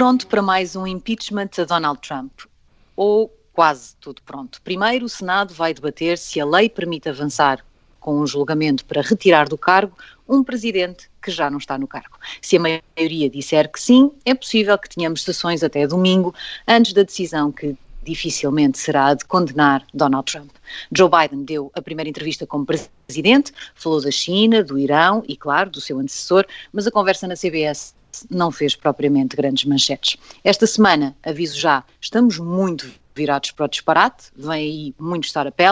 pronto para mais um impeachment a Donald Trump. Ou quase tudo pronto. Primeiro, o Senado vai debater se a lei permite avançar com um julgamento para retirar do cargo um presidente que já não está no cargo. Se a maioria disser que sim, é possível que tenhamos sessões até domingo, antes da decisão que dificilmente será a de condenar Donald Trump. Joe Biden deu a primeira entrevista como presidente, falou da China, do Irão e, claro, do seu antecessor, mas a conversa na CBS não fez propriamente grandes manchetes. Esta semana, aviso já, estamos muito virados para o disparate, vem aí muito startup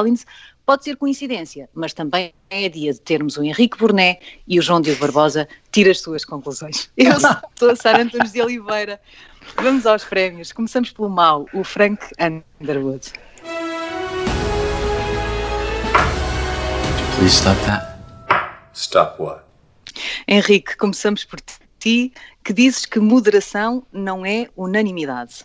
Pode ser coincidência, mas também é dia de termos o Henrique Burné e o João Diogo Barbosa tira as suas conclusões. Eu sou a Sara Antunes de Oliveira. Vamos aos prémios. Começamos pelo mau, o Frank Underwood. Please stop that. Stop what? Henrique, começamos por ti, que dizes que moderação não é unanimidade.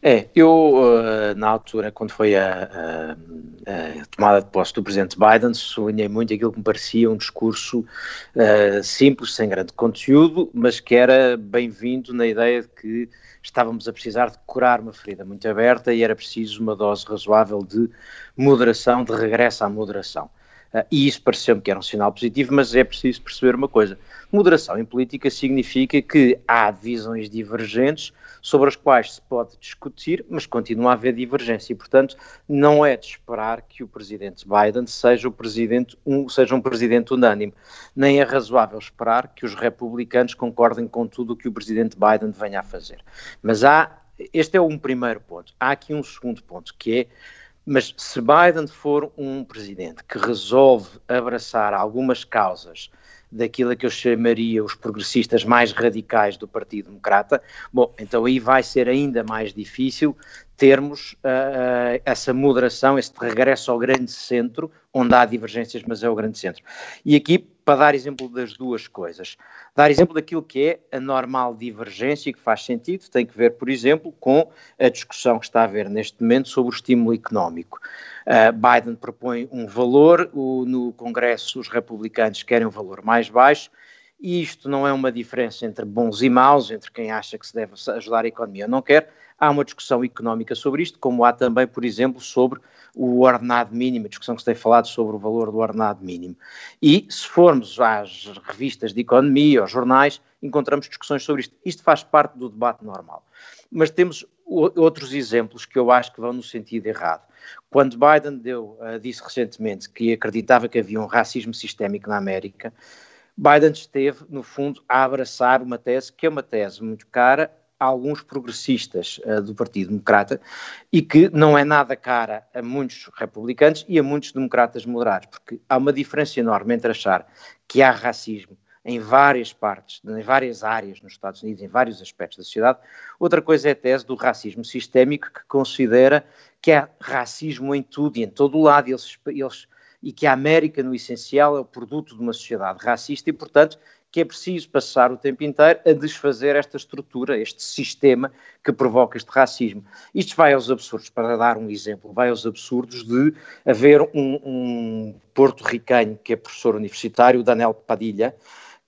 É, eu uh, na altura, quando foi a, a, a, tomada de posse do presidente Biden, sublinhei muito aquilo que me parecia um discurso uh, simples, sem grande conteúdo, mas que era bem-vindo na ideia de que estávamos a precisar de curar uma ferida muito aberta e era preciso uma dose razoável de moderação, de regresso à moderação. Uh, e isso pareceu-me que era um sinal positivo, mas é preciso perceber uma coisa: moderação em política significa que há visões divergentes sobre as quais se pode discutir, mas continua a haver divergência. E, portanto, não é de esperar que o presidente Biden seja, presidente, um, seja um presidente unânime. Nem é razoável esperar que os republicanos concordem com tudo o que o presidente Biden venha a fazer. Mas há. Este é um primeiro ponto. Há aqui um segundo ponto, que é mas se Biden for um presidente que resolve abraçar algumas causas daquilo que eu chamaria os progressistas mais radicais do Partido Democrata, bom, então aí vai ser ainda mais difícil termos uh, essa moderação, esse regresso ao grande centro, onde há divergências, mas é o grande centro. E aqui, para dar exemplo das duas coisas, dar exemplo daquilo que é a normal divergência, que faz sentido, tem que ver, por exemplo, com a discussão que está a haver neste momento sobre o estímulo económico. Uh, Biden propõe um valor, o, no Congresso os republicanos querem um valor mais baixo, e isto não é uma diferença entre bons e maus, entre quem acha que se deve ajudar a economia ou não quer. Há uma discussão económica sobre isto, como há também, por exemplo, sobre o ordenado mínimo, a discussão que se tem falado sobre o valor do ordenado mínimo. E se formos às revistas de economia, aos jornais, encontramos discussões sobre isto. Isto faz parte do debate normal. Mas temos outros exemplos que eu acho que vão no sentido errado. Quando Biden deu, uh, disse recentemente que acreditava que havia um racismo sistémico na América, Biden esteve, no fundo, a abraçar uma tese que é uma tese muito cara a alguns progressistas uh, do Partido Democrata e que não é nada cara a muitos republicanos e a muitos democratas moderados, porque há uma diferença enorme entre achar que há racismo em várias partes, em várias áreas nos Estados Unidos, em vários aspectos da sociedade. Outra coisa é a tese do racismo sistémico, que considera que há racismo em tudo e em todo o lado, eles, eles, e que a América, no essencial, é o produto de uma sociedade racista e, portanto, que é preciso passar o tempo inteiro a desfazer esta estrutura, este sistema que provoca este racismo. Isto vai aos absurdos, para dar um exemplo, vai aos absurdos de haver um, um porto-ricanho que é professor universitário, Daniel Padilha,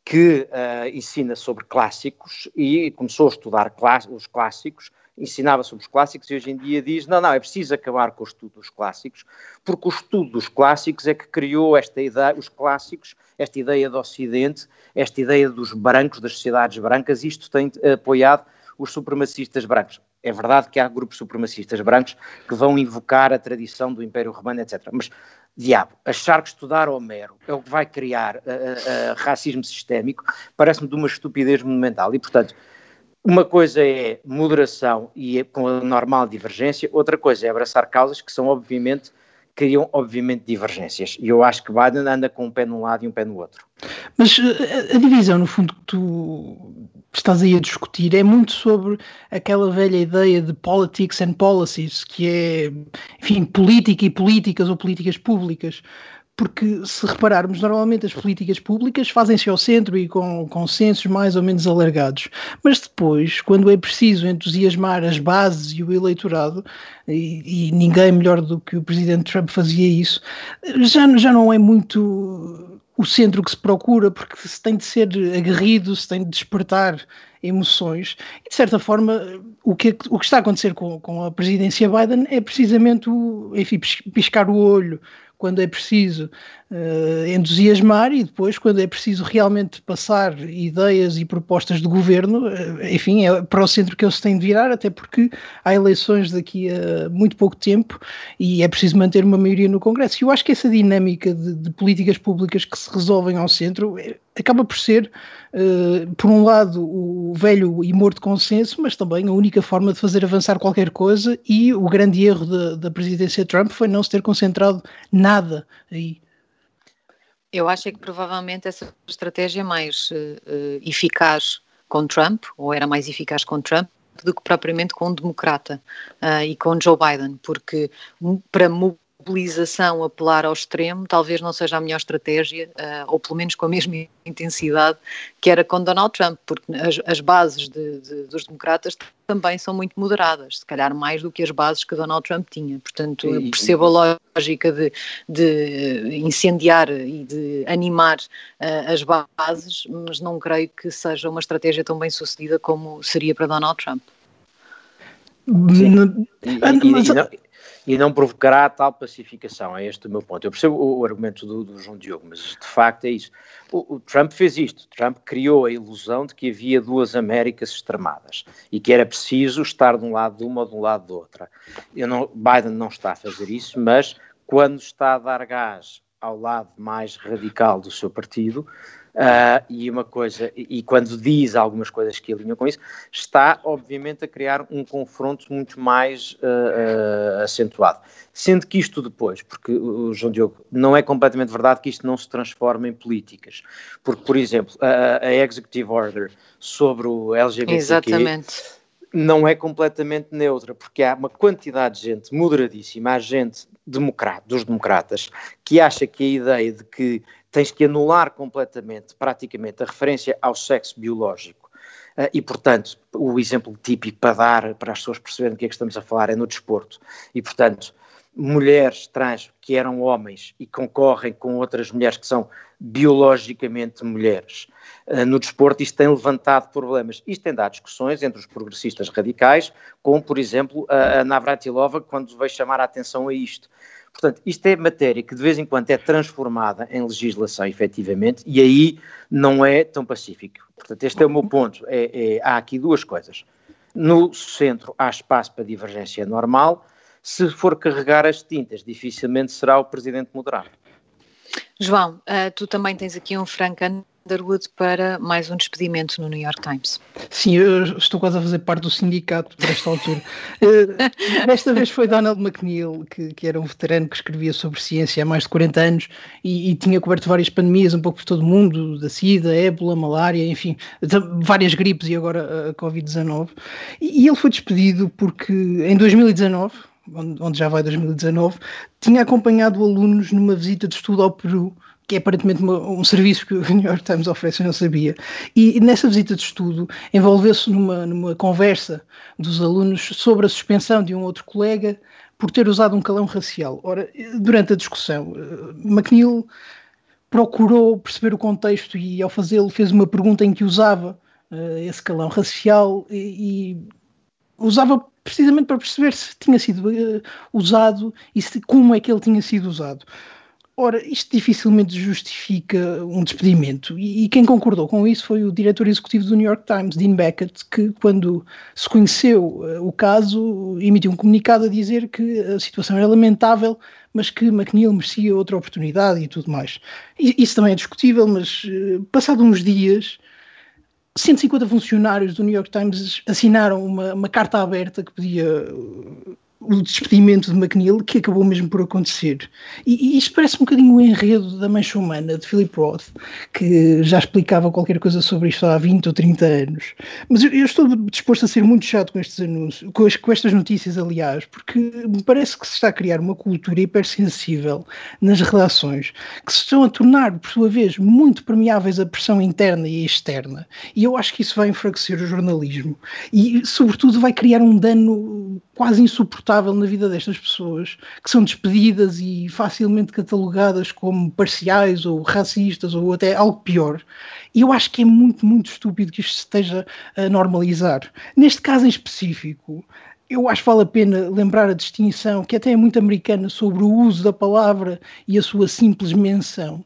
que uh, ensina sobre clássicos e começou a estudar os clássicos, ensinava sobre os clássicos e hoje em dia diz: não, não, é preciso acabar com o estudo dos clássicos, porque o estudo dos clássicos é que criou esta ideia, os clássicos, esta ideia do Ocidente, esta ideia dos brancos, das sociedades brancas, isto tem apoiado os supremacistas brancos. É verdade que há grupos supremacistas brancos que vão invocar a tradição do Império Romano, etc. Mas diabo, achar que estudar Homero é o que vai criar uh, uh, racismo sistémico parece-me de uma estupidez monumental. E, portanto, uma coisa é moderação e é com a normal divergência, outra coisa é abraçar causas que são, obviamente, criam, obviamente, divergências. E eu acho que Biden anda com um pé num lado e um pé no outro. Mas a, a divisão, no fundo, que tu estás aí a discutir é muito sobre aquela velha ideia de politics and policies, que é, enfim, política e políticas ou políticas públicas. Porque, se repararmos, normalmente as políticas públicas fazem-se ao centro e com consensos mais ou menos alargados. Mas depois, quando é preciso entusiasmar as bases e o eleitorado, e, e ninguém melhor do que o presidente Trump fazia isso, já, já não é muito o centro que se procura, porque se tem de ser aguerrido, se tem de despertar emoções. E, de certa forma, o que, o que está a acontecer com, com a presidência Biden é precisamente o, enfim, piscar o olho quando é preciso uh, entusiasmar e depois, quando é preciso realmente passar ideias e propostas de governo, uh, enfim, é para o centro que ele se tem de virar, até porque há eleições daqui a muito pouco tempo e é preciso manter uma maioria no Congresso. E eu acho que essa dinâmica de, de políticas públicas que se resolvem ao centro é, acaba por ser, uh, por um lado, o velho e morto consenso, mas também a única forma de fazer avançar qualquer coisa. E o grande erro da, da presidência Trump foi não se ter concentrado nada aí. Eu acho é que provavelmente essa estratégia é mais uh, eficaz com Trump, ou era mais eficaz com Trump, do que propriamente com um democrata uh, e com Joe Biden, porque para mobilização apelar ao extremo talvez não seja a melhor estratégia, uh, ou pelo menos com a mesma intensidade que era com Donald Trump, porque as, as bases de, de, dos democratas também são muito moderadas, se calhar mais do que as bases que Donald Trump tinha. Portanto, eu percebo a lógica de, de incendiar e de animar uh, as bases, mas não creio que seja uma estratégia tão bem sucedida como seria para Donald Trump. Sim. E, e, e, não, e não provocará tal pacificação. É este o meu ponto. Eu percebo o, o argumento do, do, João Diogo, mas de facto é isso. O, o, Trump fez isto. Trump criou a ilusão de que havia duas Américas extremadas e que era preciso estar de um lado de uma ou de um lado de outra. Não, Biden não está a fazer isso, mas quando está a dar gás ao lado mais radical do seu partido, Uh, e uma coisa, e quando diz algumas coisas que alinham com isso, está obviamente a criar um confronto muito mais uh, uh, acentuado. Sendo que isto depois, porque o João Diogo, não é completamente verdade que isto não se transforma em políticas. Porque, por exemplo, a, a Executive Order sobre o LGBT Exatamente não é completamente neutra, porque há uma quantidade de gente moderadíssima, há gente democrata, dos democratas, que acha que a ideia de que tens que anular completamente, praticamente, a referência ao sexo biológico. Uh, e, portanto, o exemplo típico para dar, para as pessoas perceberem do que é que estamos a falar, é no desporto. E, portanto, mulheres trans que eram homens e concorrem com outras mulheres que são biologicamente mulheres uh, no desporto, isto tem levantado problemas. Isto tem dado discussões entre os progressistas radicais, como, por exemplo, a Navratilova, quando veio chamar a atenção a isto. Portanto, isto é matéria que de vez em quando é transformada em legislação, efetivamente, e aí não é tão pacífico. Portanto, este é o meu ponto. É, é, há aqui duas coisas. No centro há espaço para divergência normal. Se for carregar as tintas, dificilmente será o presidente moderado. João, uh, tu também tens aqui um Frank Underwood para mais um despedimento no New York Times. Sim, eu estou quase a fazer parte do sindicato por esta altura. uh, desta vez foi Donald McNeil, que, que, era um veterano que escrevia sobre ciência há mais de 40 anos e, e tinha coberto várias pandemias, um pouco por todo o mundo, da SIDA, ébola, malária, enfim, várias gripes e agora a Covid-19. E, e ele foi despedido porque em 2019 onde já vai 2019, tinha acompanhado alunos numa visita de estudo ao Peru, que é aparentemente um serviço que o New York Times oferece, eu não sabia. E, e nessa visita de estudo envolveu-se numa, numa conversa dos alunos sobre a suspensão de um outro colega por ter usado um calão racial. Ora, durante a discussão, eh, McNeil procurou perceber o contexto e, ao fazê-lo, fez uma pergunta em que usava uh, esse calão racial e, e usava precisamente para perceber se tinha sido uh, usado e se, como é que ele tinha sido usado. Ora, isto dificilmente justifica um despedimento, e, e, quem concordou com isso foi o diretor executivo do New York Times, Dean Beckett, que, quando se conheceu uh, o caso, emitiu um comunicado a dizer que a situação era lamentável, mas que McNeil merecia outra oportunidade e tudo mais. Isso também é discutível, mas uh, passado uns dias 150 funcionários do New York Times assinaram uma, uma carta aberta que pedia o despedimento de McNeil, que acabou mesmo por acontecer. E, e isto parece um bocadinho o enredo da Mancha Humana de Philip Roth, que já explicava qualquer coisa sobre isto há 20 ou 30 anos. Mas eu, eu estou disposto a ser muito chato com estes anúncios, com, com, estas notícias, aliás, porque me parece que se está a criar uma cultura hipersensível nas redações, que se estão a tornar, por sua vez, muito permeáveis à pressão interna e externa. E eu acho que isso vai enfraquecer o jornalismo e, sobretudo, vai criar um dano quase insuportável na vida destas pessoas, que são despedidas e facilmente catalogadas como parciais ou racistas ou até algo pior. E eu acho que é muito, muito estúpido que isto se esteja a normalizar. Neste caso em específico, eu acho que vale a pena lembrar a distinção, que até é muito americana, sobre o uso da palavra e a sua simples menção.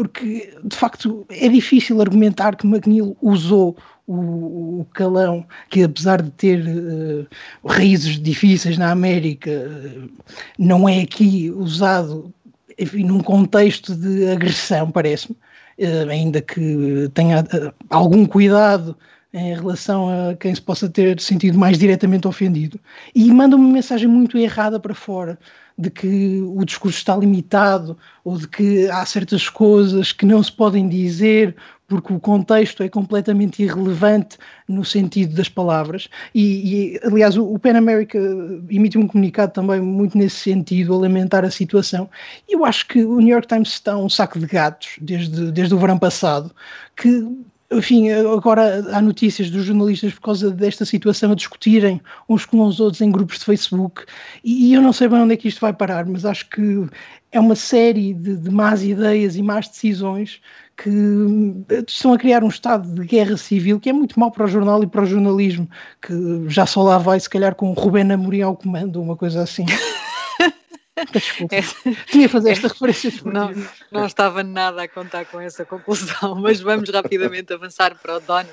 Porque, de facto, é difícil argumentar que McNeil usou o, o calão, que apesar de ter uh, raízes difíceis na América, uh, não é aqui usado enfim, num contexto de agressão, parece-me, uh, ainda que tenha algum cuidado em relação a quem se possa ter sentido mais diretamente ofendido. E manda uma mensagem muito errada para fora de que o discurso está limitado ou de que há certas coisas que não se podem dizer porque o contexto é completamente irrelevante no sentido das palavras. E, e aliás, o, o Pan America emitiu um comunicado também muito nesse sentido, a lamentar a situação. E eu acho que o New York Times está um saco de gatos desde, desde o verão passado, que enfim, agora há notícias dos jornalistas por causa desta situação a discutirem uns com os outros em grupos de Facebook e eu não sei bem onde é que isto vai parar, mas acho que é uma série de, de más ideias e más decisões que estão a criar um estado de guerra civil que é muito mau para o jornal e para o jornalismo, que já só lá vai se calhar com o Rubén Amorim ao comando, uma coisa assim. Desculpa. É, Tinha fazer esta é, referência. Não, não estava nada a contar com essa conclusão, mas vamos rapidamente avançar para o Donut.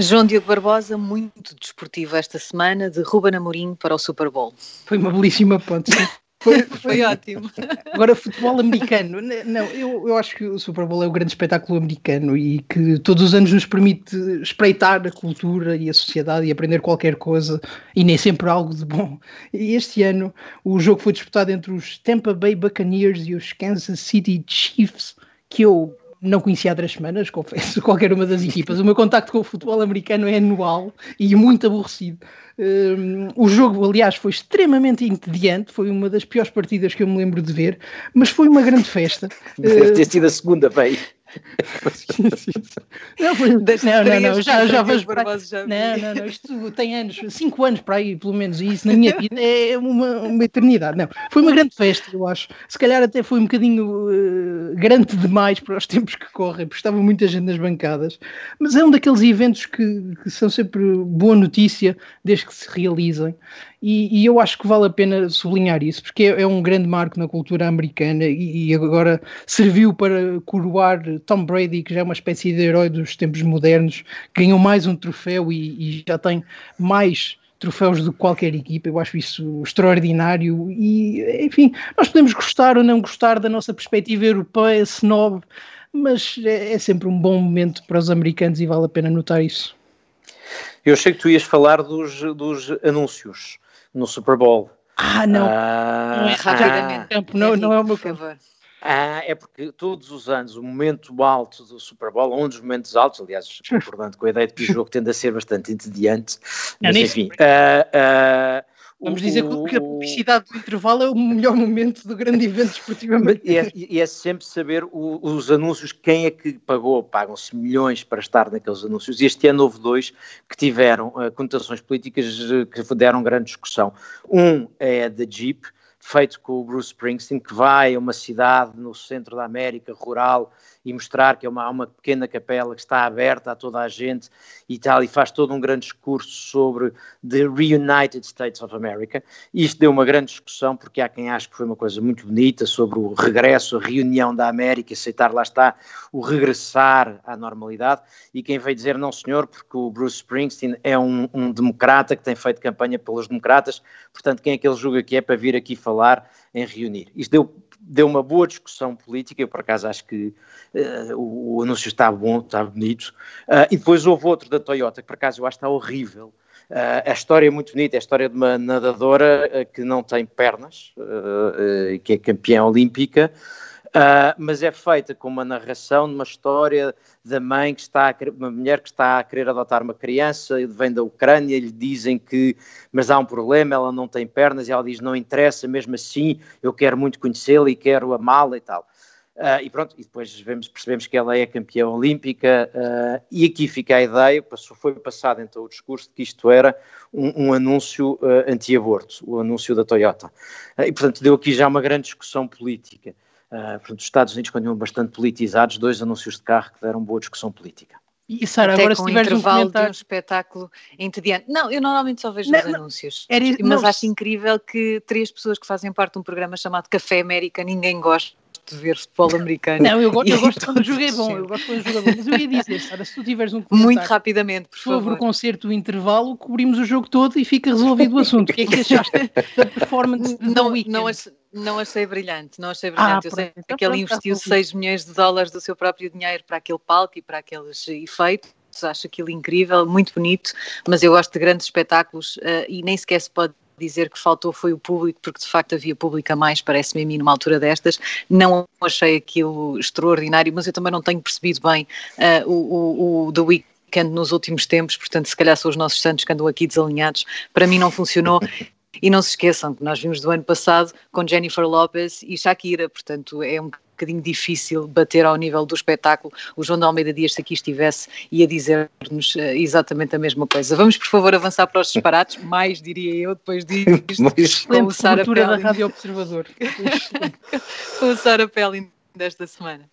João Diogo Barbosa, muito desportivo esta semana, de Ruben Amorim para o Super Bowl. Foi uma belíssima ponte. Foi, foi ótimo. Agora, futebol americano. Não, eu, eu acho que o Super Bowl é o grande espetáculo americano e que todos os anos nos permite espreitar a cultura e a sociedade e aprender qualquer coisa e nem sempre algo de bom. E este ano o jogo foi disputado entre os Tampa Bay Buccaneers e os Kansas City Chiefs, que eu não conhecia há três semanas, confesso, qualquer uma das equipas. O meu contacto com o futebol americano é anual e muito aborrecido. Um, o jogo, aliás, foi extremamente entediante, foi uma das piores partidas que eu me lembro de ver, mas foi uma grande festa. Deve ter sido a segunda vez. não, foi, não, não, não, já, já vejo para Não, não, não, isto tem anos, cinco anos para aí, pelo menos, e isso na minha vida é uma, uma eternidade. Não, foi uma grande festa, eu acho. Se calhar até foi um bocadinho uh, grande demais para os tempos que correm, porque estava muita gente nas bancadas. Mas é um daqueles eventos que, que são sempre boa notícia desde que se realizem. E, e, eu acho que vale a pena sublinhar isso, porque é, é um grande marco na cultura americana e, e, agora serviu para coroar Tom Brady, que já é uma espécie de herói dos tempos modernos, ganhou mais um troféu e, e já tem mais troféus de qualquer equipa. Eu acho isso extraordinário e, enfim, nós podemos gostar ou não gostar da nossa perspectiva europeia, snob, mas é, é sempre um bom momento para os americanos e vale a pena notar isso. Eu achei que tu ias falar dos, dos anúncios no Super Bowl. Ah, não. Ah, não é rapidamente. Ah, não, não é o meu favor. Ah, é porque todos os anos o momento alto do Super Bowl, um dos momentos altos, aliás, concordando com a ideia de que o jogo tende a ser bastante entediante, mas não, enfim. Uh, uh, Vamos dizer que a publicidade do intervalo é o melhor momento do grande evento esportivo E é, e é sempre saber o, os anúncios, quem é que pagou, pagam-se milhões para estar naqueles anúncios. E este ano houve dois que tiveram uh, conotações políticas uh, que deram grande discussão. Um é da Jeep, feito com o Bruce Springsteen, que vai a uma cidade no centro da América, rural, e mostrar que é uma, uma pequena capela que está aberta a toda a gente e tal, e faz todo um grande discurso sobre the Reunited States of America. Isto deu uma grande discussão, porque há quem ache que foi uma coisa muito bonita sobre o regresso, a reunião da América, aceitar lá está o regressar à normalidade, e quem veio dizer não senhor, porque o Bruce Springsteen é um, um democrata que tem feito campanha pelos democratas, portanto quem é que ele julga que é para vir aqui falar em reunir? Isto deu deu uma boa discussão política, eu por acaso acho que uh, o, o, anúncio está bom, está bonito, uh, e depois houve outro da Toyota, que por acaso eu acho que está horrível, Uh, a história é muito bonita, é a história de uma nadadora uh, que não tem pernas, que é campeã olímpica, Uh, mas é feita com uma narração de uma história da mãe que está, a, uma mulher que está a querer adotar uma criança, vem da Ucrânia, lhe dizem que, mas há um problema, ela não tem pernas, e ela diz, não interessa, mesmo assim, eu quero muito conhecê-la e quero amá-la e tal. Uh, e pronto, e depois vemos, percebemos que ela é campeã olímpica, uh, e aqui fica a ideia, passou, foi passado então o discurso de que isto era um, um anúncio anti-aborto, o anúncio da Toyota. e portanto deu aqui já uma grande discussão política. Uh, portanto, os Estados Unidos continuam bastante politizados, dois anúncios de carro que deram boa discussão política. E Sara, agora se tiveres um comentário... de um espetáculo entediante. Não, eu normalmente só vejo não, os anúncios. Era, mas não, acho incrível que três pessoas que fazem parte de um programa chamado Café América, ninguém gosta de ver futebol americano. Não, eu, gosto, eu gosto quando o jogo é bom, eu gosto quando o jogo é bom. Mas eu ia dizer, Sara, se tu tiveres um Muito rapidamente, por sobre favor. o concerto do intervalo, cobrimos o jogo todo e fica resolvido o assunto. O que é que achaste da performance não, não, não achei brilhante, não achei brilhante. Ah, eu sei então que ele investiu 6 milhões de dólares do seu próprio dinheiro para aquele palco e para aqueles efeitos acho aquilo incrível, muito bonito, mas eu gosto de grandes espetáculos uh, e nem sequer se pode dizer que faltou foi o público, porque de facto havia público a mais, parece-me a mim, numa altura destas. Não achei aquilo extraordinário, mas eu também não tenho percebido bem uh, o, o, o The Weekend nos últimos tempos, portanto, se calhar são os nossos santos que andam aqui desalinhados. Para mim não funcionou. E não se esqueçam que nós vimos do ano passado com Jennifer Lopez e Shakira, portanto é um bocadinho difícil bater ao nível do espetáculo. O João de Almeida Dias, se aqui estivesse, ia dizer-nos uh, exatamente a mesma coisa. Vamos, por favor, avançar para os disparates, mais diria eu, depois disto, com o Sara Pelling. da Rádio Observador. com o Sara Pelling desta semana.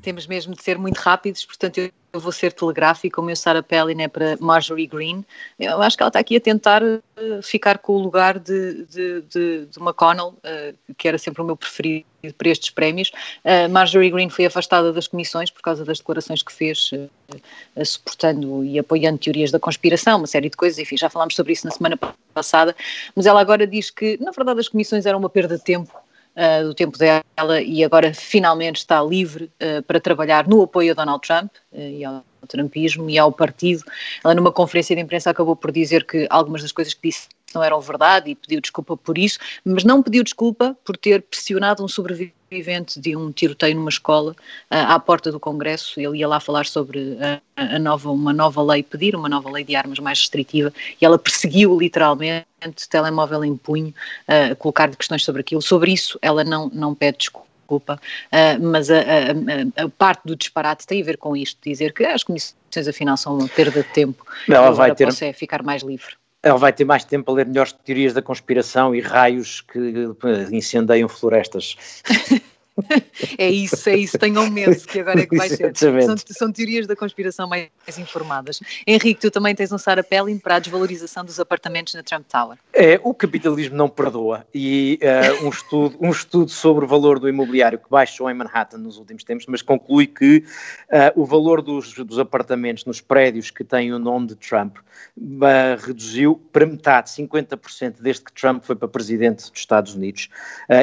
Temos mesmo de ser muito rápidos, portanto eu vou ser telegráfico, o meu Sarah Palin é para Marjorie Green. Eu acho que ela está aqui a tentar uh, ficar com o lugar de, de, de, de McConnell, uh, que era sempre o meu preferido para estes prémios. Uh, Marjorie Green foi afastada das comissões por causa das declarações que fez, suportando e apoiando teorias da conspiração, uma série de coisas, enfim, já falámos sobre isso na semana passada, mas ela agora diz que, na verdade, as comissões eram uma perda de tempo uh, do tempo dela e agora finalmente está livre uh, para trabalhar no apoio a Donald Trump uh, e ao trumpismo e ao partido. Ela numa conferência de imprensa acabou por dizer que algumas das coisas que disse não eram verdade e pediu desculpa por isso, mas não pediu desculpa por ter pressionado um sobrevivente de um tiroteio numa escola uh, à porta do Congresso. Ele ia lá falar sobre a, a, nova, uma nova lei, pedir uma nova lei de armas mais restritiva, e ela perseguiu literalmente, telemóvel em punho, uh, colocar questões sobre aquilo. Sobre isso, ela não, não pede desculpa. Uh, mas a, a, a, parte do disparate tem a ver com isto, dizer que as comissões afinal são uma perda de tempo. Ela vai ter é ficar mais livre ela vai ter mais tempo a ler melhores teorias da conspiração e raios que incendeiam florestas. é isso, é isso, tenham medo que agora é que vai ser. São, são, teorias da conspiração mais informadas. Henrique, tu também tens um Sarah Pelling para a desvalorização dos apartamentos na Trump Tower. É, o capitalismo não perdoa e uh, um, estudo, um estudo sobre o valor do imobiliário que baixou em Manhattan nos últimos tempos, mas conclui que uh, o valor dos, dos apartamentos nos prédios que têm o nome de Trump uh, reduziu para metade, 50% desde que Trump foi para presidente dos Estados Unidos.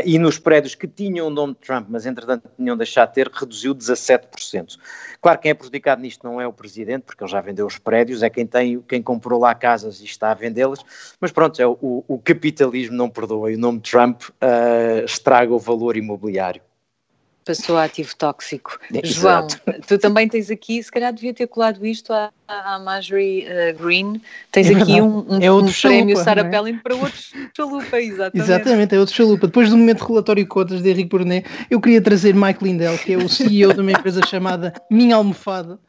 e nos prédios que tinham o nome de Trump mas entretanto tinham deixado de ter, reduziu 17%. Claro, quem é prejudicado nisto não é o Presidente, porque ele já vendeu os prédios, é quem, tem, quem comprou lá casas e está a vendê-las, mas pronto, é o, o, capitalismo não perdoa e o nome Trump uh, estraga o valor imobiliário passou a ativo tóxico. Exato. João, tu também tens aqui, se calhar devia ter colado isto à, à Marjorie uh, Green, tens é aqui um, um, é outro um chalupa, prémio Sarah é? Pelling para outro chalupa, exatamente. Exatamente, é outro chalupa. Depois do momento relatório de cotas de Henrique Brunet, eu queria trazer Mike Lindell, que é o CEO de uma empresa chamada Minha Almofada,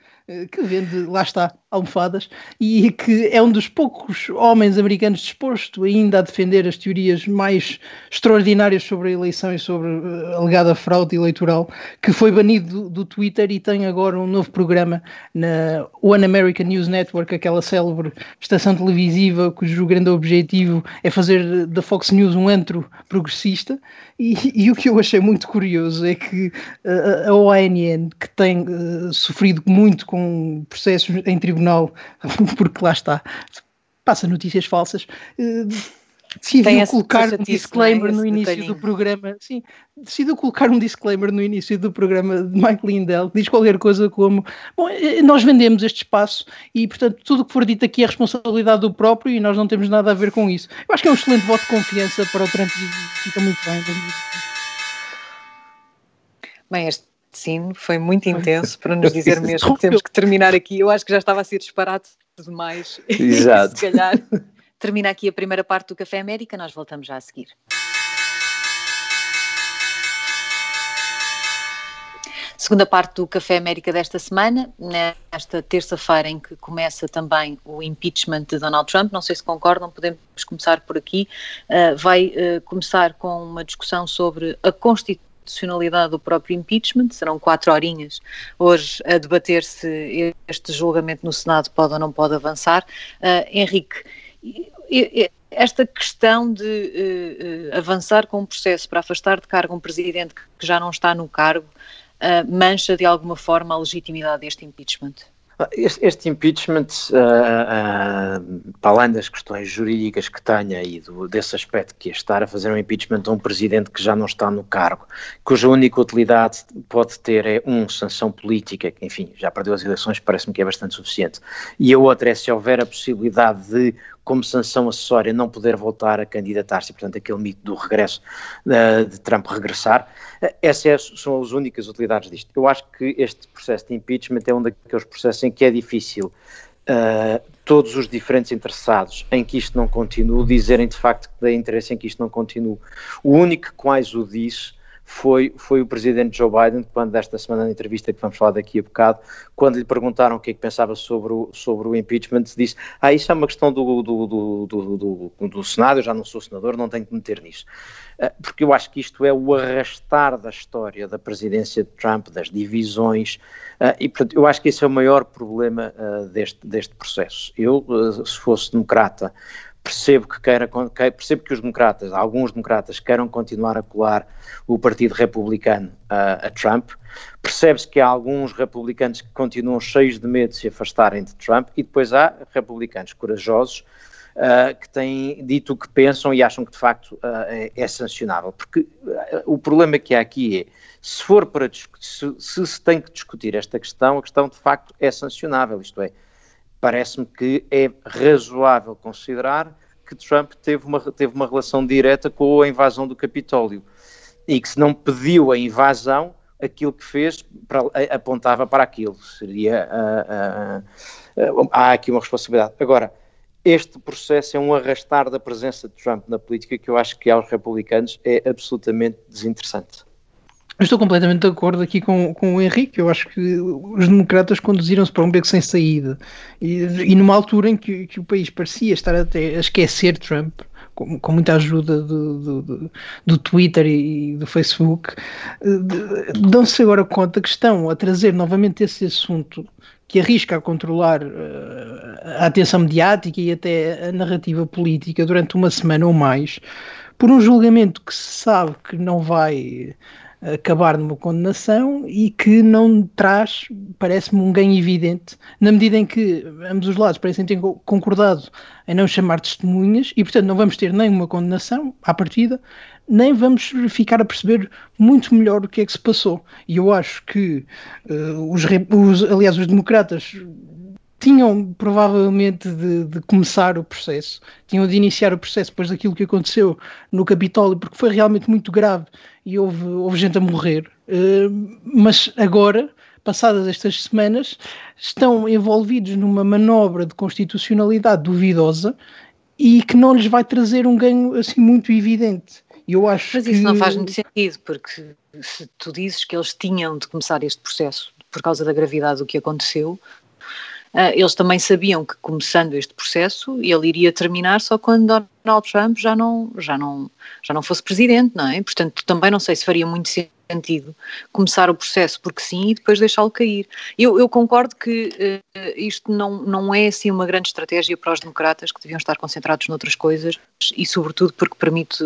que vende, lá está, almofadas, e que é um dos poucos homens americanos disposto ainda a defender as teorias mais extraordinárias sobre a eleição e sobre a alegada fraude eleitoral, que foi banido do, do Twitter e tem agora um novo programa na One American News Network, aquela célebre estação televisiva cujo grande objetivo é fazer da Fox News um antro progressista, e, e o que eu achei muito curioso é que uh, a OANN, que tem uh, sofrido muito com com processos em tribunal, porque lá está, passa notícias falsas, eh, decidiu colocar um disclaimer é? no início detalhinho. do programa. Sim, decidiu colocar um disclaimer no início do programa de Mike Lindell, que diz qualquer coisa como: Bom, eh, nós vendemos este espaço e, portanto, tudo o que for dito aqui é responsabilidade do próprio e nós não temos nada a ver com isso. Eu acho que é um excelente voto de confiança para o Trump e fica muito bem. Bem, este sim foi muito intenso para nos dizer mesmo que temos que terminar aqui. Eu acho que já estava a ser disparado demais. Exato. Se calhar termina aqui a primeira parte do Café América, nós voltamos já a seguir. Segunda parte do Café América desta semana, nesta terça-feira em que começa também o impeachment de Donald Trump. Não sei se concordam, podemos começar por aqui. Uh, vai uh, começar com uma discussão sobre a constitucionalidade do próprio impeachment. Serão quatro horinhas hoje a debater se este julgamento no Senado pode ou não pode avançar. Uh, Henrique, esta questão de uh, avançar com um processo para afastar de cargo um presidente que já não está no cargo uh, mancha de alguma forma a legitimidade deste impeachment? Este, este impeachment, uh, para além das questões jurídicas que tenha e do, desse aspecto que é estar a fazer um impeachment a um presidente que já não está no cargo, cuja única utilidade pode ter é, um, sanção política, que enfim, já perdeu as eleições, parece-me que é bastante suficiente, e a outra é se houver a possibilidade de como sanção acessória não poder voltar a candidatar-se, portanto aquele mito do regresso, uh, de Trump regressar, uh, essas são as únicas utilidades disto. Eu acho que este processo de impeachment é um daqueles processos em que é difícil uh, todos os diferentes interessados em que isto não continue dizerem de facto que tem interesse em que isto não continue. O único que quase o diz foi, foi o presidente Joe Biden, quando desta semana na entrevista que vamos falar daqui a bocado, quando lhe perguntaram o que é que pensava sobre o, sobre o impeachment, disse, ah, isso é uma questão do, do, do, do, do, do Senado, eu já não sou senador, não tenho que meter nisso. Ah, porque eu acho que isto é o arrastar da história da presidência de Trump, das divisões, ah, e portanto eu acho que esse é o maior problema ah, deste, deste processo. Eu, se fosse democrata, percebo que queira, percebo que os democratas, alguns democratas, queiram continuar a colar o Partido Republicano a, a Trump. Percebe-se que há alguns republicanos que continuam cheios de medo de se afastarem de Trump e depois há republicanos corajosos uh, que têm dito o que pensam e acham que de facto uh, é, é, sancionável. Porque uh, o problema que há aqui é, se for para se, se se tem que discutir esta questão, a questão de facto é sancionável, isto é, parece-me que é razoável considerar que Trump teve uma, teve uma relação direta com a invasão do Capitólio e que se não pediu a invasão, aquilo que fez para, apontava para aquilo. Seria. Uh, uh, uh, há aqui uma responsabilidade. Agora, este processo é um arrastar da presença de Trump na política que eu acho que aos republicanos é absolutamente desinteressante. Eu estou completamente de acordo aqui com, com o Henrique. Eu acho que os democratas conduziram-se para um beco sem saída. E, e numa altura em que, que, o país parecia estar até a esquecer Trump, com, com muita ajuda do, do, do, do Twitter e do Facebook, dão-se agora conta que estão a trazer novamente esse assunto que arrisca a controlar uh, a atenção mediática e até a narrativa política durante uma semana ou mais, por um julgamento que se sabe que não vai acabar numa condenação e que não traz, parece-me, um ganho evidente, na medida em que ambos os lados parecem ter concordado em não chamar testemunhas e, portanto, não vamos ter nem uma condenação à partida, nem vamos ficar a perceber muito melhor o que é que se passou. E eu acho que uh, os, os, aliás, os democratas tinham provavelmente de, de, começar o processo, tinham de iniciar o processo depois daquilo que aconteceu no Capitólio, porque foi realmente muito grave e houve, houve gente a morrer. Uh, mas agora, passadas estas semanas, estão envolvidos numa manobra de constitucionalidade duvidosa e que não lhes vai trazer um ganho assim muito evidente. Eu acho mas isso que... não faz muito sentido, porque se tu dizes que eles tinham de começar este processo por causa da gravidade do que aconteceu, eles também sabiam que começando este processo ele iria terminar só quando Donald Trump já não, já não, já não fosse presidente, não é? Portanto, também não sei se faria muito sentido começar o processo porque sim e depois deixá-lo cair. Eu, eu, concordo que uh, isto não, não é assim uma grande estratégia para os democratas que deviam estar concentrados noutras coisas e sobretudo porque permite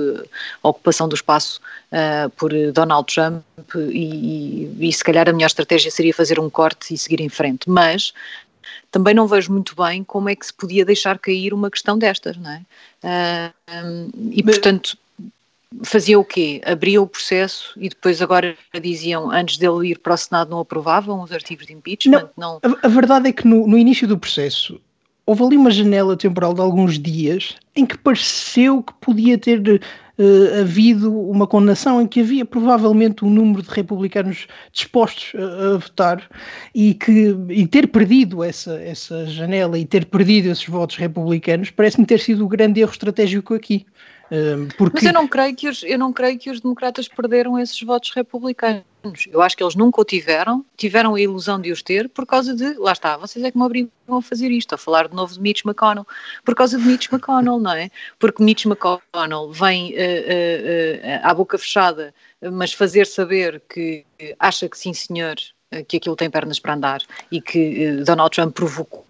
a ocupação do espaço uh, por Donald Trump e, e, e se calhar a melhor estratégia seria fazer um corte e seguir em frente. Mas também não vejo muito bem como é que se podia deixar cair uma questão destas, não é? Uh, um, e portanto fazia o quê? Abria o processo e depois agora diziam, antes dele ir para o Senado, não aprovavam os artigos de impeachment? Não, não... A, a, verdade é que no, no, início do processo houve ali uma janela temporal de alguns dias em que pareceu que podia ter uh, havido uma condenação em que havia provavelmente um número de republicanos dispostos a, a votar e que e ter perdido essa, essa janela e ter perdido esses votos republicanos parece-me ter sido o grande erro estratégico aqui. Porque... Mas eu não, creio que os, eu não creio que os democratas perderam esses votos republicanos. Eu acho que eles nunca o tiveram, tiveram a ilusão de os ter por causa de, lá está, vocês é que me obrigam a fazer isto, a falar de novo de Mitch McConnell, por causa de Mitch McConnell, não é? Porque Mitch McConnell vem uh, uh, uh, à boca fechada, mas fazer saber que acha que sim senhor, que aquilo tem pernas para andar e que Donald Trump provocou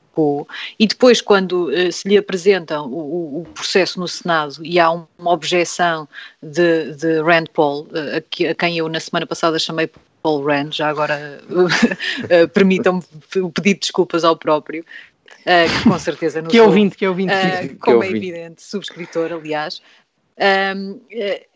e depois, quando uh, se lhe apresenta o, o, processo no Senado e há uma objeção de, de Rand Paul, uh, a, que, a, quem eu na semana passada chamei Paul Rand, já agora uh, permitam-me pedir desculpas ao próprio, que com certeza não que é ouvinte, que é ouvinte, como é evidente, subscritor, aliás, um, eh,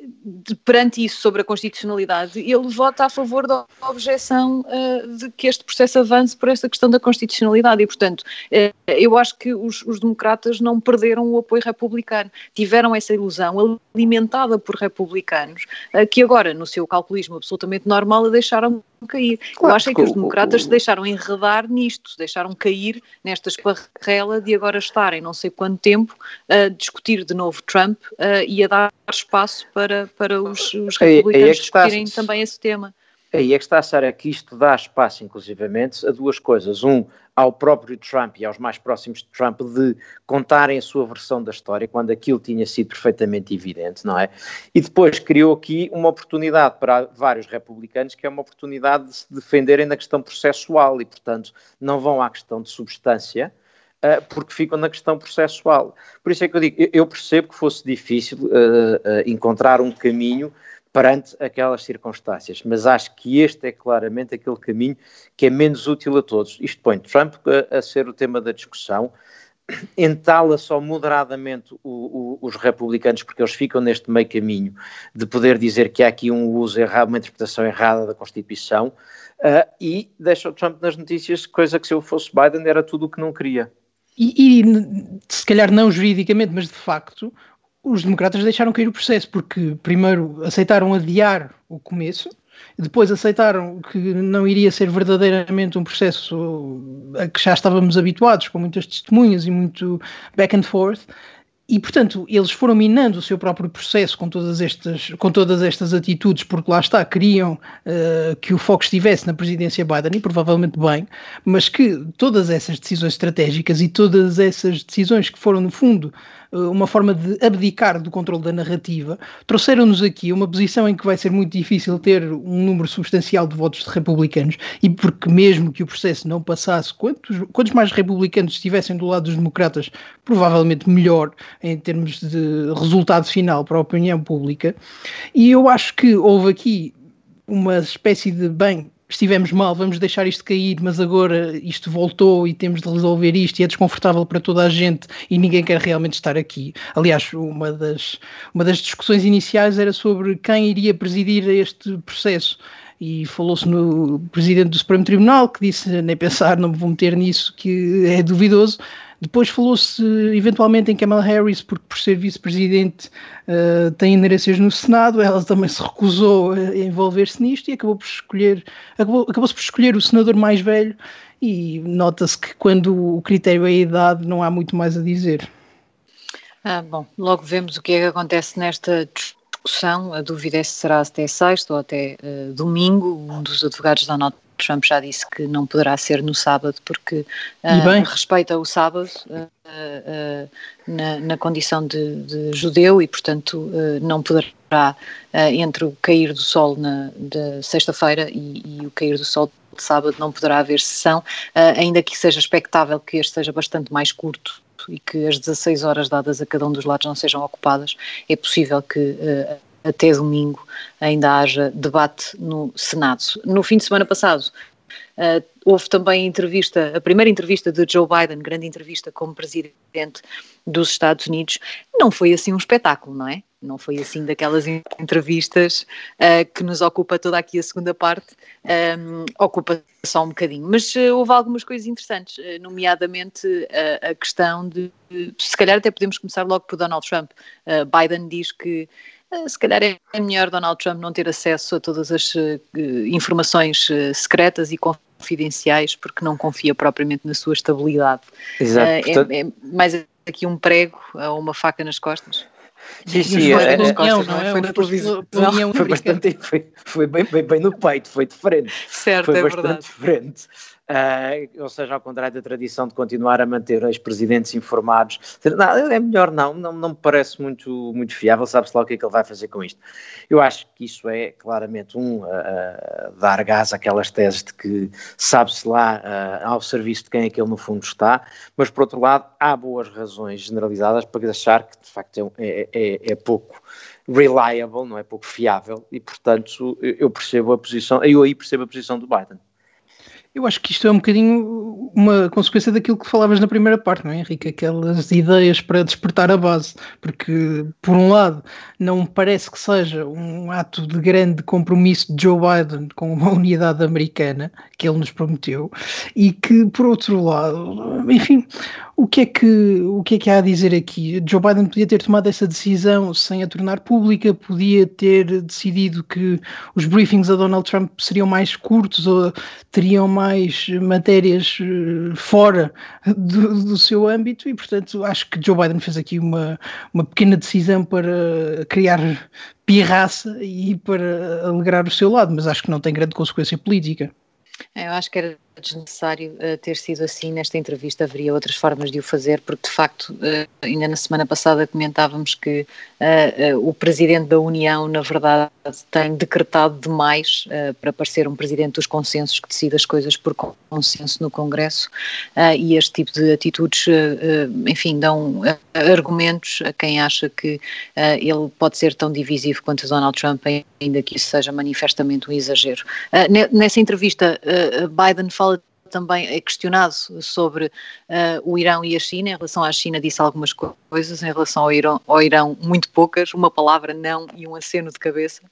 perante isso sobre a constitucionalidade, ele vota a favor da objeção uh, de que este processo avance por esta questão da constitucionalidade e, portanto, uh, eu acho que os, os, democratas não perderam o apoio republicano, tiveram essa ilusão alimentada por republicanos uh, que agora, no seu calculismo absolutamente normal, a deixaram cair. Claro, eu acho que os democratas se deixaram enredar nisto, se deixaram cair nesta esparrela de agora estarem não sei quanto tempo a discutir de novo Trump e a dar espaço para, para os, os republicanos aí, aí é discutirem está, também esse tema. Aí é que está a ser que isto dá espaço, inclusivamente, a duas coisas. Um, ao próprio Trump e aos mais próximos de Trump de contarem a sua versão da história, quando aquilo tinha sido perfeitamente evidente, não é? E depois criou aqui uma oportunidade para vários republicanos, que é uma oportunidade de se defenderem na questão processual e, portanto, não vão à questão de substância, porque ficam na questão processual. Por isso é que eu digo, eu percebo que fosse difícil uh, uh, encontrar um caminho perante aquelas circunstâncias, mas acho que este é claramente aquele caminho que é menos útil a todos. Isto põe Trump a, a ser o tema da discussão, entala só moderadamente o, o, os republicanos, porque eles ficam neste meio caminho de poder dizer que há aqui um uso errado, uma interpretação errada da Constituição, uh, e deixa o Trump nas notícias, coisa que se eu fosse Biden era tudo o que não queria. E, e, se calhar não juridicamente, mas de facto, os democratas deixaram cair o processo, porque primeiro aceitaram adiar o começo, depois aceitaram que não iria ser verdadeiramente um processo a que já estávamos habituados, com muitas testemunhas e muito back and forth, e, portanto, eles foram minando o seu próprio processo com todas estas, com todas estas atitudes, porque lá está, queriam uh, que o foco estivesse na presidência Biden, e provavelmente bem, mas que todas essas decisões estratégicas e todas essas decisões que foram, no fundo, uma forma de abdicar do controle da narrativa, trouxeram-nos aqui uma posição em que vai ser muito difícil ter um número substancial de votos de republicanos, e porque mesmo que o processo não passasse, quantos, quantos mais republicanos estivessem do lado dos democratas, provavelmente melhor em termos de resultado final para a opinião pública. E eu acho que houve aqui uma espécie de, bem, estivemos mal, vamos deixar isto cair, mas agora isto voltou e temos de resolver isto e é desconfortável para toda a gente e ninguém quer realmente estar aqui. Aliás, uma das, uma das discussões iniciais era sobre quem iria presidir este processo. E falou-se no presidente do Supremo Tribunal que disse nem pensar, não me vou meter nisso, que é duvidoso. Depois falou-se eventualmente em Kamala Harris, porque por ser vice-presidente uh, tem inerências no Senado, ela também se recusou a envolver-se nisto e acabou por escolher, acabou, acabou-se por escolher o senador mais velho e nota-se que quando o critério é a idade não há muito mais a dizer. Ah, bom, logo vemos o que é que acontece nesta discussão. A dúvida é se será até sexta ou até uh, domingo. Um dos advogados da nota Trump já disse que não poderá ser no sábado porque uh, respeita o sábado uh, uh, na, na, condição de, de, judeu e, portanto, não poderá, entre o cair do sol na, de sexta-feira e, e, o cair do sol de sábado, não poderá haver sessão, ainda que seja expectável que este seja bastante mais curto e que as 16 horas dadas a cada um dos lados não sejam ocupadas, é possível que até domingo ainda haja debate no Senado. No fim de semana passado, Uh, houve também a entrevista, a primeira entrevista de Joe Biden, grande entrevista como presidente dos Estados Unidos, não foi assim um espetáculo, não é? Não foi assim daquelas entrevistas uh, que nos ocupa toda aqui a segunda parte, um, ocupa só um bocadinho. Mas uh, houve algumas coisas interessantes, nomeadamente a questão de, se calhar até podemos começar logo por Donald Trump. Biden diz que se calhar é melhor Donald Trump não ter acesso a todas as informações secretas e confidenciais porque não confia propriamente na sua estabilidade. Exato. É, portanto... é, é mais aqui um prego ou uma faca nas costas. Sim, sim, foi, é, na costas, não é? Foi na televisão. Foi, bastante, foi, foi bem, bem, bem, no peito, foi diferente. Certo, foi é bastante verdade. diferente. Uh, ou seja, ao contrário da tradição de continuar a manter os presidentes informados, não, é melhor não, não, não me parece muito, muito fiável, sabe-se lá o que é que ele vai fazer com isto. Eu acho que isso é claramente um uh, dar gás àquelas teses de que sabe-se lá uh, ao serviço de quem é que ele no fundo está, mas por outro lado há boas razões generalizadas para achar que de facto é, é, é pouco reliable, não é pouco fiável, e portanto eu percebo a posição, eu aí percebo a posição do Biden. Eu acho que isto é um bocadinho uma consequência daquilo que falavas na primeira parte, não é, Henrique? Aquelas ideias para despertar a base. Porque, por um lado, não parece que seja um ato de grande compromisso de Joe Biden com uma unidade americana que ele nos prometeu, e que, por outro lado, enfim, o que, é que, o que é que há a dizer aqui? Joe Biden podia ter tomado essa decisão sem a tornar pública, podia ter decidido que os briefings a Donald Trump seriam mais curtos ou teriam mais matérias eh, fora do, do seu âmbito e, portanto, acho que Joe Biden fez aqui uma, uma pequena decisão para criar pirraça e para alegrar o seu lado, mas acho que não tem grande consequência política. É, eu acho que era desnecessário uh, ter sido assim nesta entrevista, haveria outras formas de o fazer, porque de facto, uh, ainda na semana passada comentávamos que uh, o Presidente da União, na verdade, tem decretado demais para parecer um Presidente dos consensos que decide as coisas por consenso no Congresso e este tipo de atitudes, enfim, dão argumentos a quem acha que ele pode ser tão divisivo quanto Donald Trump, ainda que isso seja manifestamente um exagero. nessa entrevista, Biden fala também é questionado sobre uh, o Irão e a China. Em relação à China, disse algumas coisas, em relação ao Irão, ao Irão muito poucas, uma palavra não e um aceno de cabeça.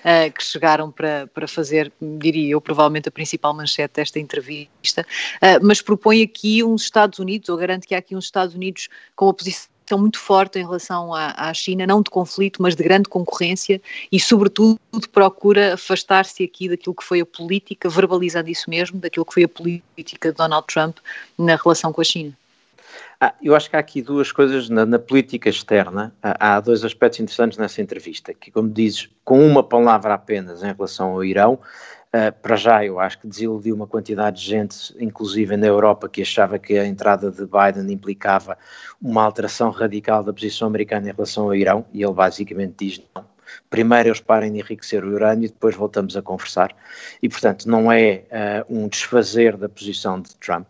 Uh, que chegaram para, para fazer, diria eu, provavelmente a principal manchete desta entrevista, uh, mas propõe aqui uns Estados Unidos, ou garante que há aqui uns Estados Unidos com a posição posição muito forte em relação à, à, China, não de conflito, mas de grande concorrência e, sobretudo, procura afastar-se aqui daquilo que foi a política, verbalizando isso mesmo, daquilo que foi a política de Donald Trump na relação com a China. Ah, eu acho que há aqui duas coisas na, na política externa. Há, há, dois aspectos interessantes nessa entrevista, que, como dizes, com uma palavra apenas em relação ao Irão, Uh, para já, eu acho que desiludiu uma quantidade de gente, inclusive na Europa, que achava que a entrada de Biden implicava uma alteração radical da posição americana em relação ao Irão, e ele basicamente diz não. Primeiro eles parem de enriquecer o urânio e depois voltamos a conversar. E, portanto, não é uh, um desfazer da posição de Trump,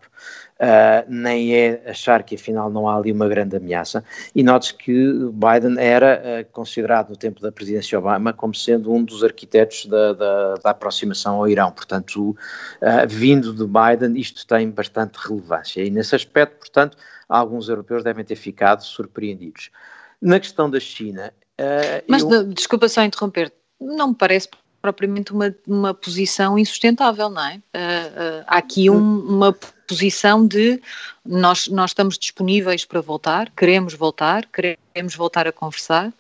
uh, nem é achar que afinal não há ali uma grande ameaça. E note que Biden era uh, considerado no tempo da presidência Obama como sendo um dos arquitetos da, da, da aproximação ao Irão. Portanto, uh, vindo de Biden, isto tem bastante relevância. E nesse aspecto, portanto, alguns europeus devem ter ficado surpreendidos. Na questão da China. Mas eu... desculpa só interromper, não me parece propriamente uma, uma posição insustentável, não é? Uh, uh, há aqui um, uma posição de nós, nós estamos disponíveis para voltar, queremos voltar, queremos voltar a conversar,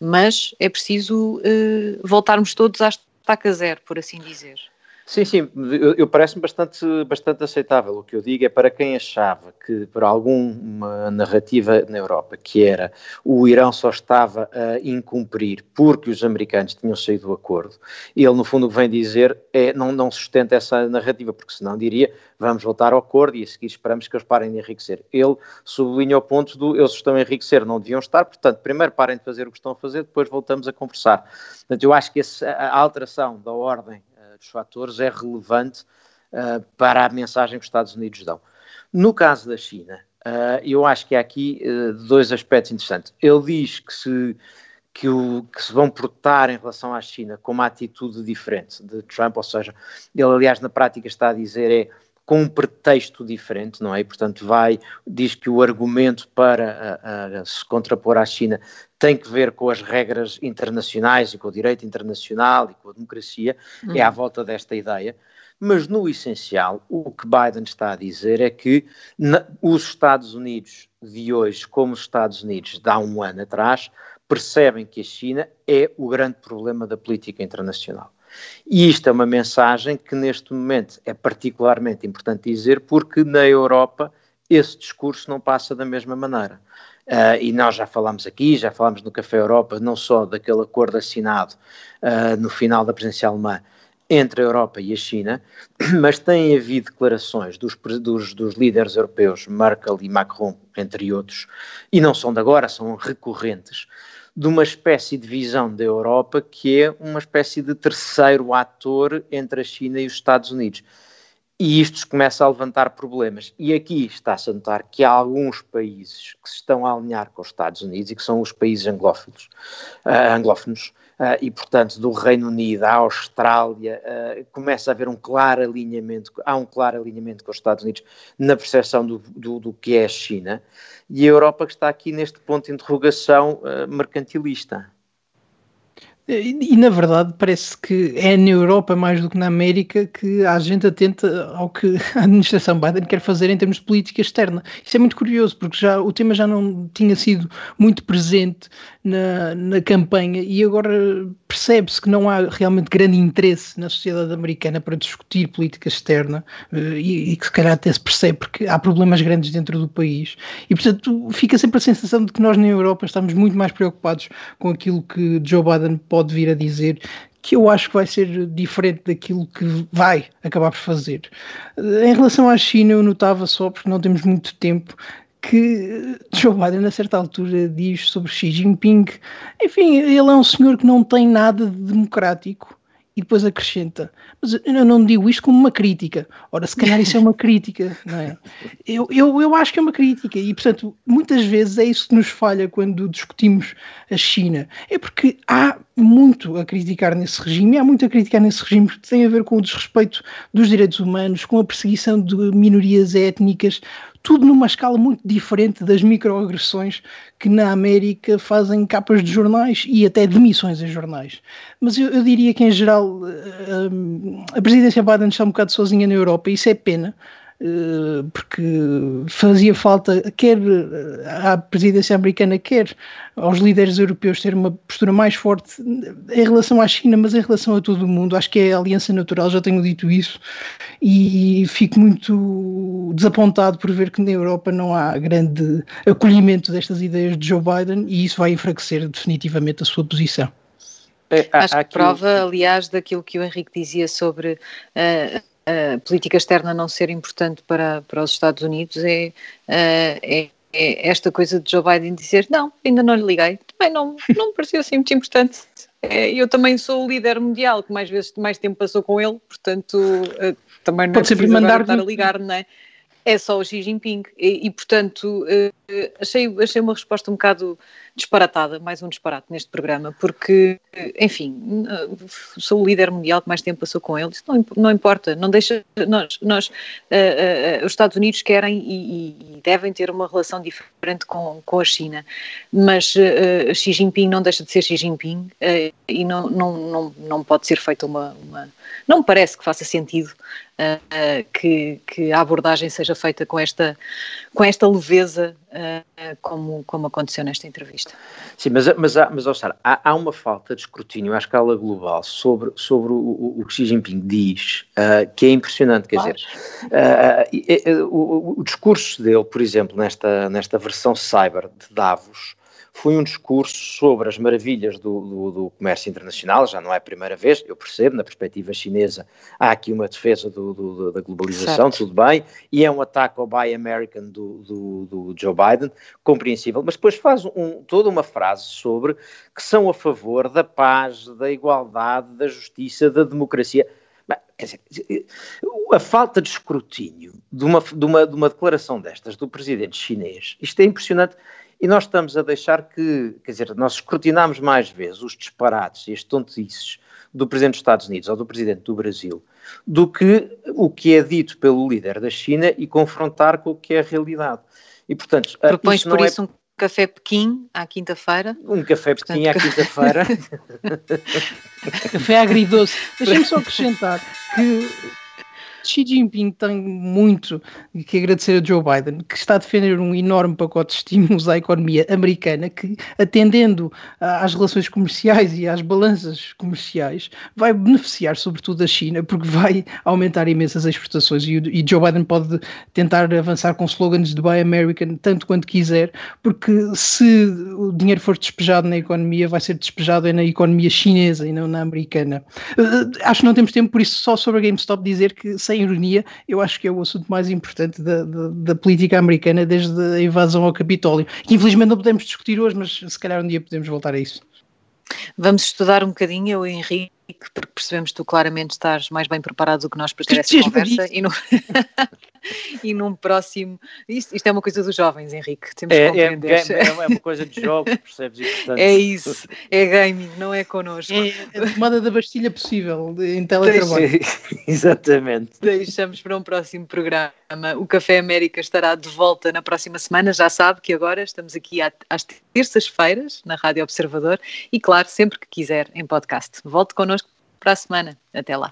mas é preciso uh, voltarmos todos à estaca zero, por assim dizer. Sim, sim, eu, eu parece-me bastante, bastante aceitável. O que eu digo é para quem achava que, por alguma narrativa na Europa, que era o Irão só estava a incumprir porque os americanos tinham saído do acordo, ele, no fundo, o que vem dizer é não, não sustenta essa narrativa, porque senão diria vamos voltar ao acordo e a seguir esperamos que eles parem de enriquecer. Ele sublinha o ponto do eles estão a enriquecer, não deviam estar, portanto, primeiro parem de fazer o que estão a fazer, depois voltamos a conversar. Portanto, eu acho que a alteração da ordem dos fatores é relevante uh, para a mensagem que os Estados Unidos dão. No caso da China, uh, eu acho que há aqui uh, dois aspectos interessantes. Ele diz que se que, o, que se vão portar em relação à China com uma atitude diferente de Trump, ou seja, ele aliás na prática está a dizer é com um pretexto diferente, não é? E, portanto, vai, diz que o argumento para a, a, se contrapor à China tem que ver com as regras internacionais e com o direito internacional e com a democracia, uhum. é à volta desta ideia. Mas, no essencial, o que Biden está a dizer é que na, os Estados Unidos de hoje, como os Estados Unidos de há um ano atrás, percebem que a China é o grande problema da política internacional. E isto é uma mensagem que neste momento é particularmente importante dizer porque na Europa esse discurso não passa da mesma maneira. Uh, e nós já falámos aqui, já falámos no Café Europa, não só daquele acordo assinado uh, no final da presidência alemã entre a Europa e a China, mas tem havido declarações dos, dos, dos, líderes europeus, Merkel e Macron, entre outros, e não são de agora, são recorrentes, de uma espécie de visão da Europa que é uma espécie de terceiro ator entre a China e os Estados Unidos. E isto começa a levantar problemas. E aqui está-se a notar que há alguns países que se estão a alinhar com os Estados Unidos e que são os países anglófilos, uh, anglófonos, uh, e portanto do Reino Unido à Austrália, uh, começa a haver um claro alinhamento, há um claro alinhamento com os Estados Unidos na percepção do, do, do que é a China e a Europa que está aqui neste ponto de interrogação uh, mercantilista. E, e, na verdade parece que é na Europa mais do que na América que há gente atenta ao que a administração Biden quer fazer em termos de política externa. Isso é muito curioso porque já o tema já não tinha sido muito presente na, na campanha e agora percebe-se que não há realmente grande interesse na sociedade americana para discutir política externa eh, e, e que se calhar até se percebe porque há problemas grandes dentro do país e portanto fica sempre a sensação de que nós na Europa estamos muito mais preocupados com aquilo que Joe Biden vir a dizer que eu acho que vai ser diferente daquilo que vai acabar por fazer. Em relação à China, eu notava só, porque não temos muito tempo, que Joe Biden, a certa altura, diz sobre Xi Jinping. Enfim, ele é um senhor que não tem nada de democrático e depois acrescenta. Mas eu não digo isto como uma crítica. Ora, se calhar isso é uma crítica, não é? Eu, eu, eu acho que é uma crítica e, portanto, muitas vezes é isso que nos falha quando discutimos a China. É porque há muito a criticar nesse regime, e há muito a criticar nesse regime que tem a ver com o desrespeito dos direitos humanos, com a perseguição de minorias étnicas, tudo numa escala muito diferente das microagressões que na América fazem capas de jornais e até demissões em jornais. Mas eu, eu diria que, em geral, a, a presidência Biden está um bocado sozinha na Europa e isso é pena. Eh, porque fazia falta, quer eh, à presidência americana, quer aos líderes europeus, ter uma postura mais forte em relação à China, mas em relação a todo o mundo. Acho que é a aliança natural, já tenho dito isso, e fico muito desapontado por ver que na Europa não há grande acolhimento destas ideias de Joe Biden e isso vai enfraquecer definitivamente a sua posição. É, Acho que prova, aliás, daquilo que o Henrique dizia sobre uh, a política externa não ser importante para, para os Estados Unidos é, é, é, esta coisa de Joe Biden dizer não, ainda não lhe liguei, também não, não me pareceu assim muito importante. É, eu também sou o líder mundial que mais vezes mais tempo passou com ele, portanto eh, também não Pode é mandar estar a ligar, não é? É só o Xi Jinping e, e portanto eh, achei, achei uma resposta um bocado disparatada, mais um disparate neste programa, porque, enfim, sou o líder mundial que mais tempo passou com ele, isso não, não importa, não deixa, nós, nós uh, uh, os Estados Unidos querem e, e, devem ter uma relação diferente com, com a China, mas uh, Xi Jinping não deixa de ser Xi Jinping e não, não, não, não pode ser feita uma, uma não me parece que faça sentido que, que, a abordagem seja feita com esta, com esta leveza uh, como, como aconteceu nesta entrevista. Sim, mas, mas, há, mas Sara, há, há, uma falta de escrutínio à escala global sobre, sobre o, o que Xi Jinping diz, uh, que é impressionante, quer claro. dizer, o, o discurso dele, por exemplo, nesta, nesta versão cyber de Davos, foi um discurso sobre as maravilhas do, do, do, comércio internacional, já não é a primeira vez, eu percebo, na perspectiva chinesa há aqui uma defesa do, da globalização, certo. tudo bem, e é um ataque ao Buy American do, Joe Biden, compreensível, mas depois faz um, toda uma frase sobre que são a favor da paz, da igualdade, da justiça, da democracia. Quer dizer, a falta de escrutínio de uma, de, uma, de uma declaração destas do presidente chinês, isto é impressionante E nós estamos a deixar que, quer dizer, nós escrutinamos mais vezes os disparates e as tontices do Presidente dos Estados Unidos ou do Presidente do Brasil do que o que é dito pelo líder da China e confrontar com o que é a realidade. E, portanto, Propões por é... isso um café Pequim à quinta-feira? Um café Pequim à quinta-feira. café agridoce. Deixa-me só acrescentar que Xi Jinping tem muito que agradecer a Joe Biden, que está a defender um enorme pacote de estímulos à economia americana, que, atendendo às relações comerciais e às balanças comerciais, vai beneficiar sobretudo a China, porque vai aumentar imensas exportações. E, Joe Biden pode tentar avançar com slogans de Buy American tanto quanto quiser, porque se o dinheiro for despejado na economia, vai ser despejado na economia chinesa e não na americana. Uh, acho que não temos tempo, por isso, só sobre a GameStop dizer que sem ironia, eu acho que é o assunto mais importante da, da, da, política americana desde a invasão ao Capitólio, que infelizmente não podemos discutir hoje, mas se calhar um dia podemos voltar a isso. Vamos estudar um bocadinho, eu e o Henrique, porque percebemos que tu claramente estás mais bem preparado do que nós para ter essa conversa e, no... e num próximo. Isto, isto, é uma coisa dos jovens, Henrique. Temos é, que é, compreender. É, é, é uma coisa de jogos, percebes? E, portanto... É isso, é gaming, não é connosco. É a tomada da bastilha possível em teletrabalho. Exatamente. Deixamos para um próximo programa. O Café América estará de volta na próxima semana. Já sabe que agora estamos aqui às terças-feiras na Rádio Observador e, claro, sempre que quiser em podcast. Volte connosco para a semana. Até lá.